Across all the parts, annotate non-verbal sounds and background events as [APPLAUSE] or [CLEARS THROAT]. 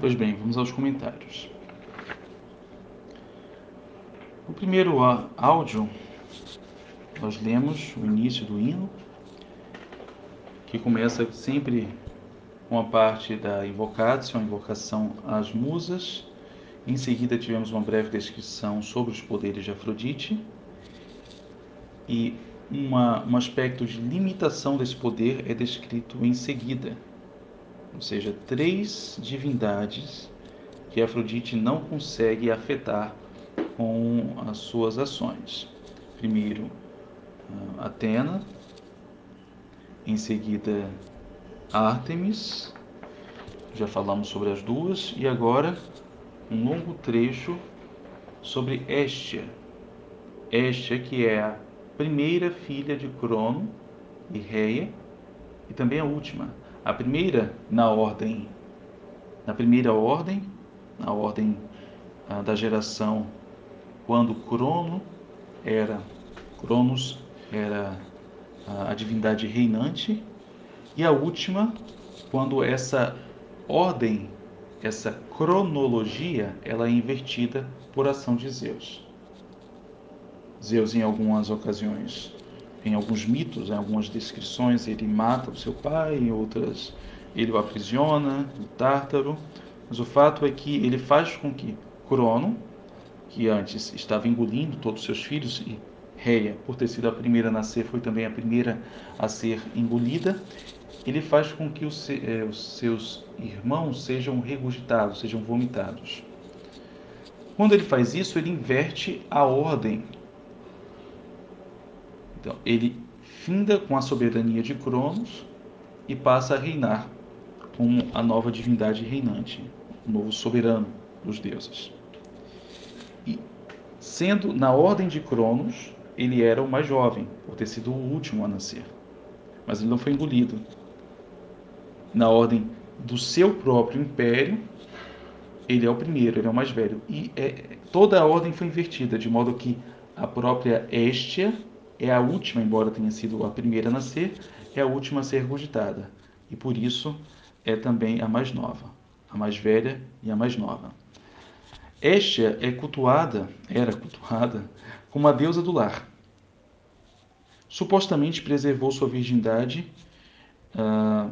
Pois bem, vamos aos comentários. O primeiro áudio, nós lemos o início do hino, que começa sempre com a parte da invocação, a invocação às musas. Em seguida, tivemos uma breve descrição sobre os poderes de Afrodite e uma, um aspecto de limitação desse poder é descrito em seguida. Ou seja, três divindades que Afrodite não consegue afetar com as suas ações. Primeiro, Atena, em seguida, Ártemis, já falamos sobre as duas, e agora um longo trecho sobre Hestia. Hestia, que é a primeira filha de Crono e Reia, e também a última. A primeira na ordem, na primeira ordem, na ordem ah, da geração, quando Crono era, Cronos era a, a divindade reinante, e a última, quando essa ordem, essa cronologia, ela é invertida por ação de Zeus. Zeus, em algumas ocasiões, em alguns mitos, em algumas descrições, ele mata o seu pai, em outras ele o aprisiona, o Tártaro. Mas o fato é que ele faz com que Crono, que antes estava engolindo todos os seus filhos, e Reia, por ter sido a primeira a nascer, foi também a primeira a ser engolida, ele faz com que os, eh, os seus irmãos sejam regurgitados, sejam vomitados. Quando ele faz isso, ele inverte a ordem então, ele finda com a soberania de Cronos e passa a reinar como a nova divindade reinante, o novo soberano dos deuses. E sendo na ordem de Cronos, ele era o mais jovem, por ter sido o último a nascer. Mas ele não foi engolido. Na ordem do seu próprio império, ele é o primeiro, ele é o mais velho. E é, toda a ordem foi invertida, de modo que a própria Estia é a última, embora tenha sido a primeira a nascer, é a última a ser regurgitada. E por isso é também a mais nova, a mais velha e a mais nova. Estia é cultuada, era cultuada, como a deusa do lar. Supostamente preservou sua virgindade. Uh,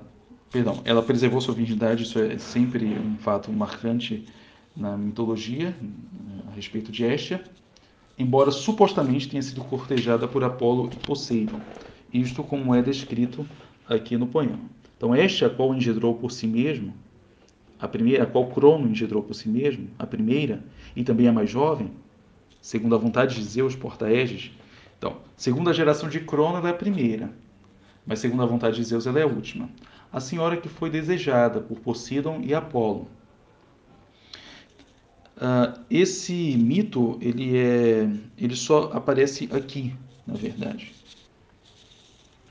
perdão, ela preservou sua virgindade, isso é sempre um fato marcante na mitologia a respeito de Estia embora supostamente tenha sido cortejada por Apolo e Poseidon, isto como é descrito aqui no poema. Então, esta a qual engendrou por si mesmo, a primeira, a qual Crono engendrou por si mesmo, a primeira, e também a mais jovem, segundo a vontade de Zeus Portaeges. Então, segundo a geração de Crono, ela é a primeira, mas segundo a vontade de Zeus, ela é a última. A senhora que foi desejada por Poseidon e Apolo, Uh, esse mito ele é ele só aparece aqui na verdade.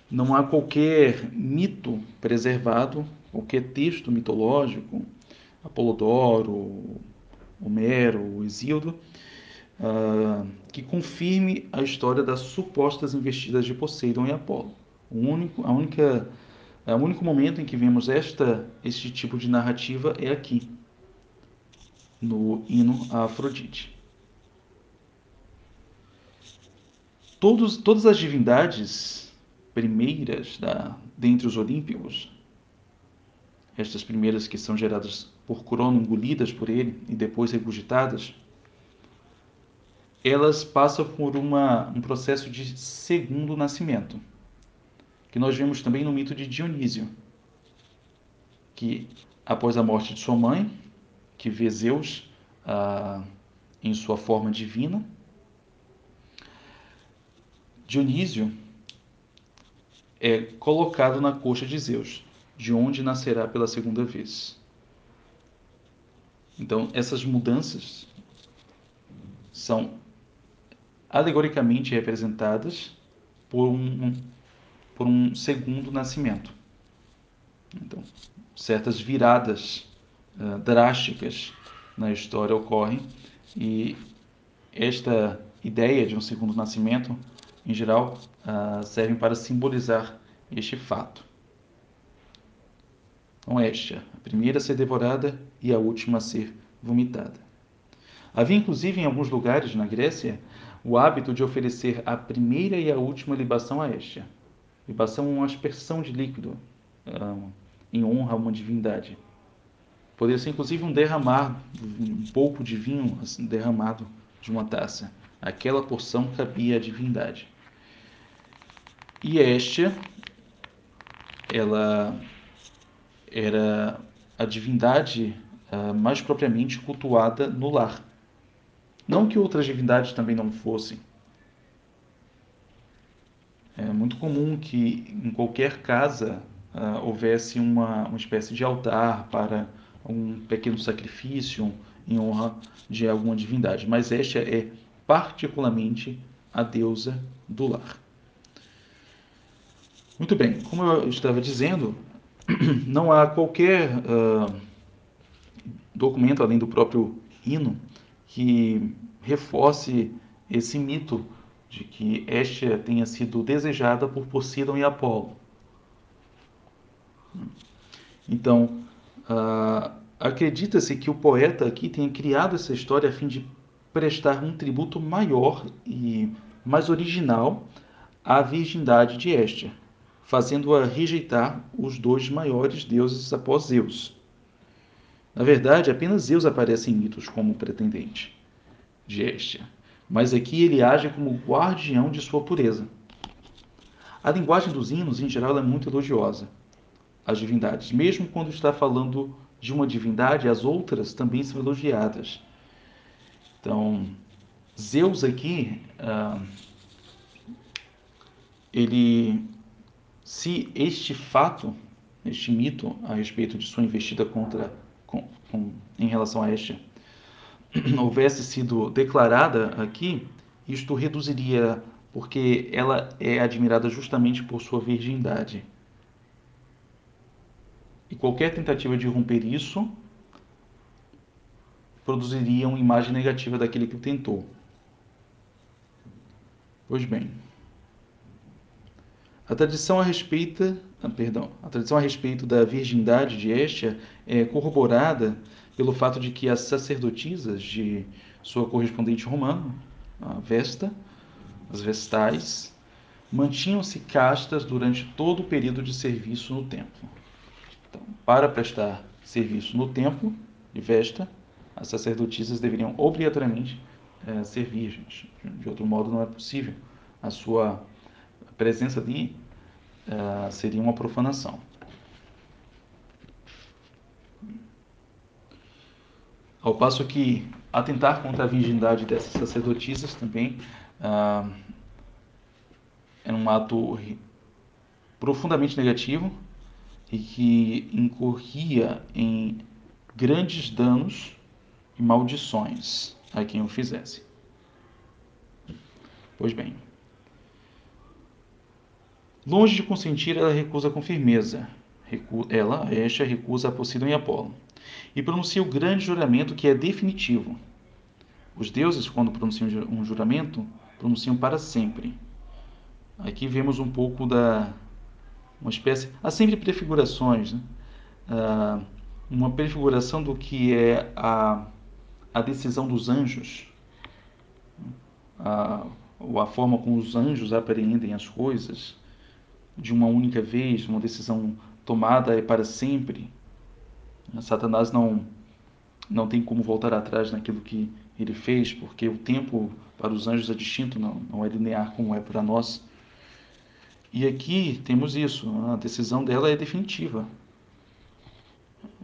Não há qualquer mito preservado qualquer texto mitológico Apolodoro Homero Hesíodo uh, que confirme a história das supostas investidas de Poseidon e Apolo. O único a única o único momento em que vemos esta este tipo de narrativa é aqui no hino a Afrodite. Todos, todas as divindades primeiras da, dentre os olímpicos, estas primeiras que são geradas por Crono, engolidas por ele e depois regurgitadas, elas passam por uma, um processo de segundo nascimento, que nós vemos também no mito de Dionísio, que após a morte de sua mãe, que vê Zeus ah, em sua forma divina. Dionísio é colocado na coxa de Zeus, de onde nascerá pela segunda vez. Então, essas mudanças são alegoricamente representadas por um, por um segundo nascimento. Então, certas viradas uh, drásticas na história ocorrem e esta ideia de um segundo nascimento, em geral, uh, servem para simbolizar este fato. Então, Estia, a primeira a ser devorada e a última a ser vomitada. Havia, inclusive, em alguns lugares na Grécia, o hábito de oferecer a primeira e a última libação a Estia. Libação é uma aspersão de líquido um, em honra a uma divindade. Poderia ser, inclusive, um derramar, um pouco de vinho assim, derramado de uma taça. Aquela porção cabia à divindade. E Estia, ela era a divindade uh, mais propriamente cultuada no lar. Não que outras divindades também não fossem. É muito comum que em qualquer casa uh, houvesse uma, uma espécie de altar para um pequeno sacrifício em honra de alguma divindade. Mas esta é particularmente a deusa do lar. Muito bem, como eu estava dizendo, [CLEARS THROAT] não há qualquer uh, documento além do próprio hino que reforce esse mito de que Estia tenha sido desejada por Poseidon e Apolo. Então, uh, acredita-se que o poeta aqui tenha criado essa história a fim de prestar um tributo maior e mais original à virgindade de Estia fazendo-a rejeitar os dois maiores deuses após Zeus. Na verdade, apenas Zeus aparece em mitos como pretendente de Estia, mas aqui ele age como guardião de sua pureza. A linguagem dos hinos, em geral, é muito elogiosa às divindades. Mesmo quando está falando de uma divindade, as outras também são elogiadas. Então, Zeus aqui, uh, ele se este fato, este mito a respeito de sua investida contra, com, com, em relação a este, [CLEARS THROAT] houvesse sido declarada aqui, isto reduziria, porque ela é admirada justamente por sua virgindade. E qualquer tentativa de romper isso produziria uma imagem negativa daquele que tentou. Pois bem, a tradição a respeito, ah, perdão, a tradição a respeito da virgindade de Estia é corroborada pelo fato de que as sacerdotisas de sua correspondente romana, a Vesta, as Vestais, mantinham-se castas durante todo o período de serviço no templo. Então, para prestar serviço no templo de Vesta, as sacerdotisas deveriam obrigatoriamente é, ser virgens. De outro modo, não é possível a sua presença ali uh, seria uma profanação. Ao passo que atentar contra a virgindade dessas sacerdotisas também uh, é um ato profundamente negativo e que incorria em grandes danos e maldições a quem o fizesse. Pois bem, Longe de consentir, ela recusa com firmeza. Ela, esta, recusa a Poseidon e Apolo. E pronuncia o grande juramento que é definitivo. Os deuses, quando pronunciam um juramento, pronunciam para sempre. Aqui vemos um pouco da uma espécie. Há sempre prefigurações, né? ah, uma prefiguração do que é a, a decisão dos anjos, a, a forma como os anjos apreendem as coisas de uma única vez, uma decisão tomada é para sempre. Satanás não não tem como voltar atrás naquilo que ele fez, porque o tempo para os anjos é distinto, não, não é linear como é para nós. E aqui temos isso, a decisão dela é definitiva.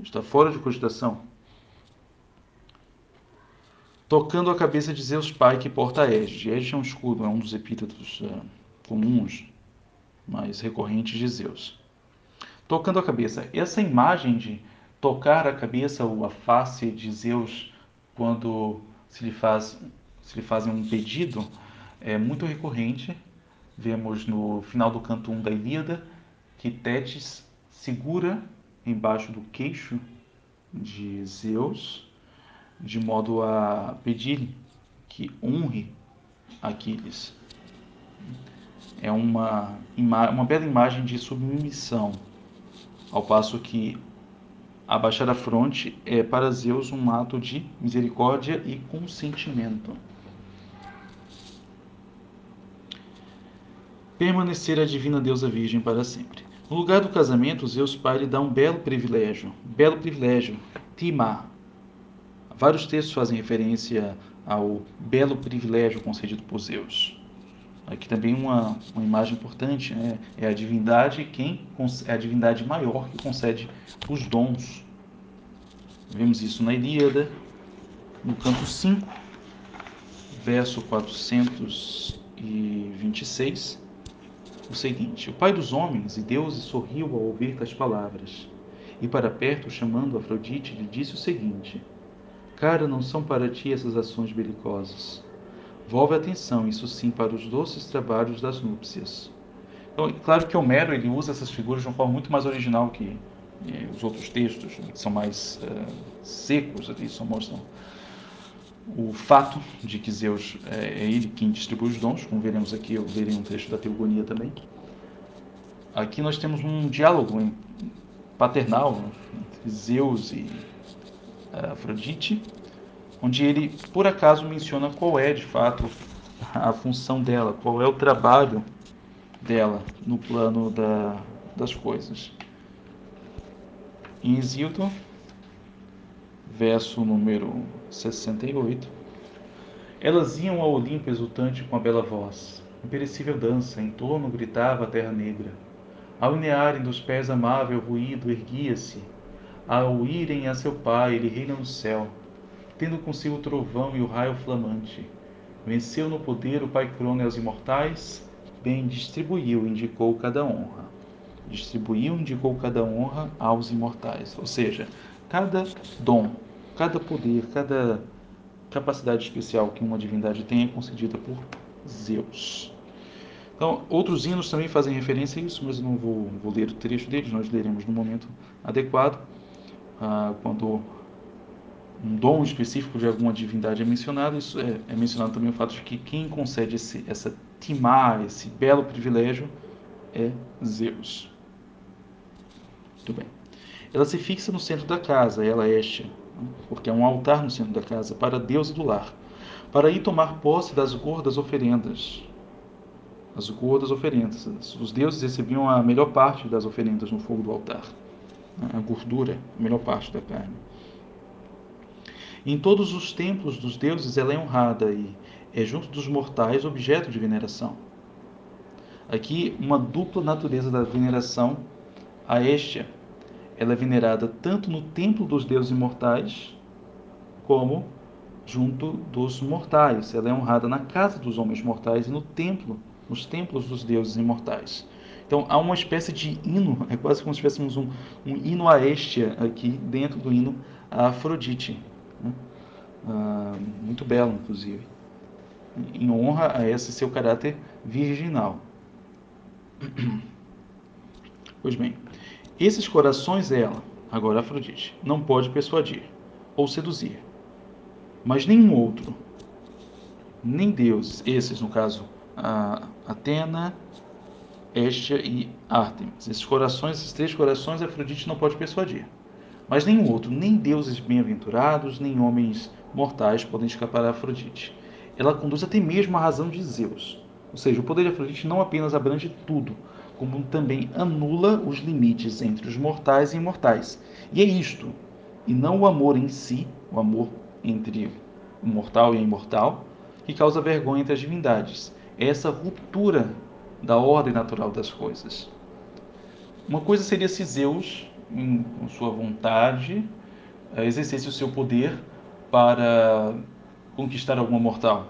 Está fora de cogitação. Tocando a cabeça de Zeus Pai que porta a Égide. Égide é um escudo, é um dos epítetos uh, comuns mais recorrentes de Zeus. Tocando a cabeça. Essa imagem de tocar a cabeça ou a face de Zeus quando se lhe, faz, se lhe fazem um pedido é muito recorrente. Vemos no final do canto 1 da Ilíada que Tétis segura embaixo do queixo de Zeus de modo a pedir que honre Aquiles é uma, uma bela imagem de submissão, ao passo que abaixar a fronte é para Zeus um ato de misericórdia e consentimento. Permanecer a divina deusa virgem para sempre. No lugar do casamento, Zeus pai lhe dá um belo privilégio, belo privilégio, Tima. Vários textos fazem referência ao belo privilégio concedido por Zeus. Aqui também uma, uma imagem importante, né? é a divindade quem é a divindade maior que concede os dons. Vemos isso na Ilíada, no canto 5, verso 426, o seguinte: O pai dos homens e deuses sorriu ao ouvir tais palavras, e para perto, chamando Afrodite, lhe disse o seguinte: Cara, não são para ti essas ações belicosas Volve a atenção, isso sim, para os doces trabalhos das núpcias. Então, é claro que Homero ele usa essas figuras de uma forma muito mais original que eh, os outros textos, que são mais uh, secos, ali só mostram o fato de que Zeus é, é ele quem distribui os dons, como veremos aqui, eu verei um trecho da Teogonia também. Aqui nós temos um diálogo paternal entre Zeus e uh, Afrodite, onde ele por acaso menciona qual é de fato a função dela, qual é o trabalho dela no plano da, das coisas. Em Exilton, verso número 68, elas iam ao Olimpo exultante com a bela voz, imperecível dança, em torno gritava a terra negra. Ao nearem dos pés amável ruído erguia-se, ao irem a seu pai, ele reina no céu tendo consigo o trovão e o raio flamante. Venceu no poder o Pai Crono e os imortais, bem distribuiu, indicou cada honra. Distribuiu, indicou cada honra aos imortais. Ou seja, cada dom, cada poder, cada capacidade especial que uma divindade tem é concedida por Zeus. Então, outros hinos também fazem referência a isso, mas eu não vou, vou ler o trecho deles, nós leremos no momento adequado, ah, quando um dom específico de alguma divindade é mencionado, isso é, é mencionado também o fato de que quem concede esse, essa timar, esse belo privilégio, é Zeus. Muito bem. Ela se fixa no centro da casa, ela Estia, porque é um altar no centro da casa para Deus do lar, para ir tomar posse das gordas oferendas. As gordas oferendas. Os deuses recebiam a melhor parte das oferendas no fogo do altar. A gordura, a melhor parte da carne. Em todos os templos dos deuses ela é honrada e é junto dos mortais objeto de veneração. Aqui, uma dupla natureza da veneração a Estia. Ela é venerada tanto no templo dos deuses imortais, como junto dos mortais. Ela é honrada na casa dos homens mortais e no templo, nos templos dos deuses imortais. Então há uma espécie de hino, [LAUGHS] é quase como se tivéssemos um, um hino a Estia aqui dentro do hino a Afrodite. Né? Ah, muito belo, inclusive, em honra a esse seu caráter virginal. [CLEARS THROAT] Pois bem, esses corações ela, agora Afrodite, não pode persuadir ou seduzir, mas nenhum outro, nem Deus, esses no caso, Atena, Estia e Artemis, esses corações, esses três corações, Afrodite não pode persuadir. Mas nenhum outro, nem deuses bem-aventurados, nem homens mortais podem escapar a Afrodite. Ela conduz até mesmo a razão de Zeus. Ou seja, o poder de Afrodite não apenas abrange tudo, como também anula os limites entre os mortais e imortais. E é isto, e não o amor em si, o amor entre o mortal e a imortal, que causa vergonha entre as divindades. É essa ruptura da ordem natural das coisas. Uma coisa seria se Zeus em, com sua vontade, eh, exercesse o seu poder para conquistar alguma mortal.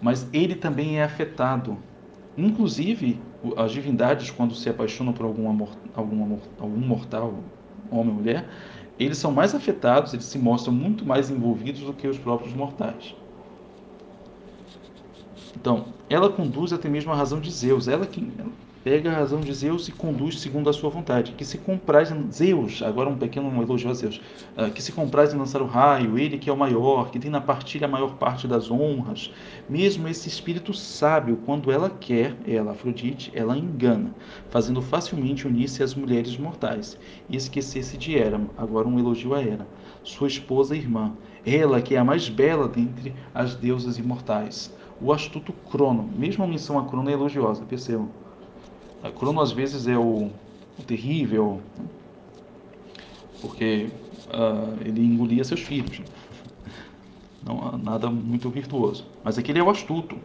Mas ele também é afetado. Inclusive, as divindades, quando se apaixonam por alguma, alguma, algum mortal, homem ou mulher, eles são mais afetados, eles se mostram muito mais envolvidos do que os próprios mortais. Então, ela conduz até mesmo a razão de Zeus, ela que pega a razão de Zeus e conduz segundo a sua vontade, que se compraz em Zeus, agora um pequeno elogio a Zeus, uh, que se compraz em lançar o raio, ele que é o maior, que tem na partilha a maior parte das honras, mesmo esse espírito sábio, quando ela quer, ela, Afrodite, ela engana, fazendo facilmente unir-se às mulheres mortais, e esquecer-se de Hera, agora um elogio a Hera, sua esposa e irmã, ela que é a mais bela dentre as deusas imortais, o astuto Crono, mesmo a menção a Crono é elogiosa, percebam, a Crono às vezes é o, o terrível, porque uh, ele engolia seus filhos. Não nada muito virtuoso. Mas aquele é o astuto.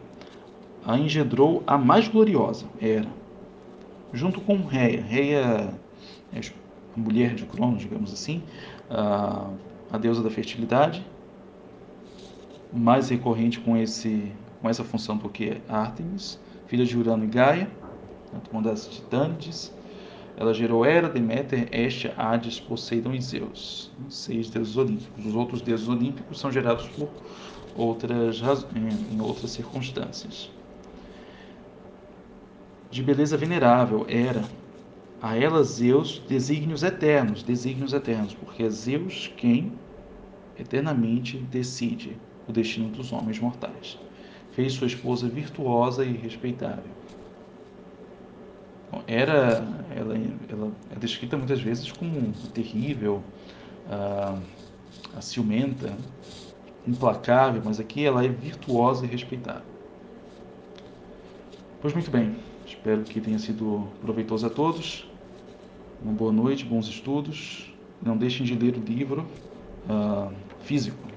A engendrou a mais gloriosa, era. Junto com Reia. Reia é a mulher de Cronos, digamos assim, a, a deusa da fertilidade, mais recorrente com, esse, com essa função do que Artemis, filha de Urano e Gaia uma das titânides. Ela gerou Hera, Deméter, Hestia, Hades, Poseidon e Zeus, seis deuses olímpicos. Os outros deuses olímpicos são gerados por outras em outras circunstâncias. De beleza venerável, Hera. A ela Zeus desígnios eternos, desígnios eternos, porque é Zeus quem eternamente decide o destino dos homens mortais. Fez sua esposa virtuosa e respeitável era ela, ela é descrita muitas vezes como terrível, a, a ciumenta, implacável, mas aqui ela é virtuosa e respeitável. Pois muito bem, espero que tenha sido proveitoso a todos. Uma boa noite, bons estudos. Não deixem de ler o livro uh, físico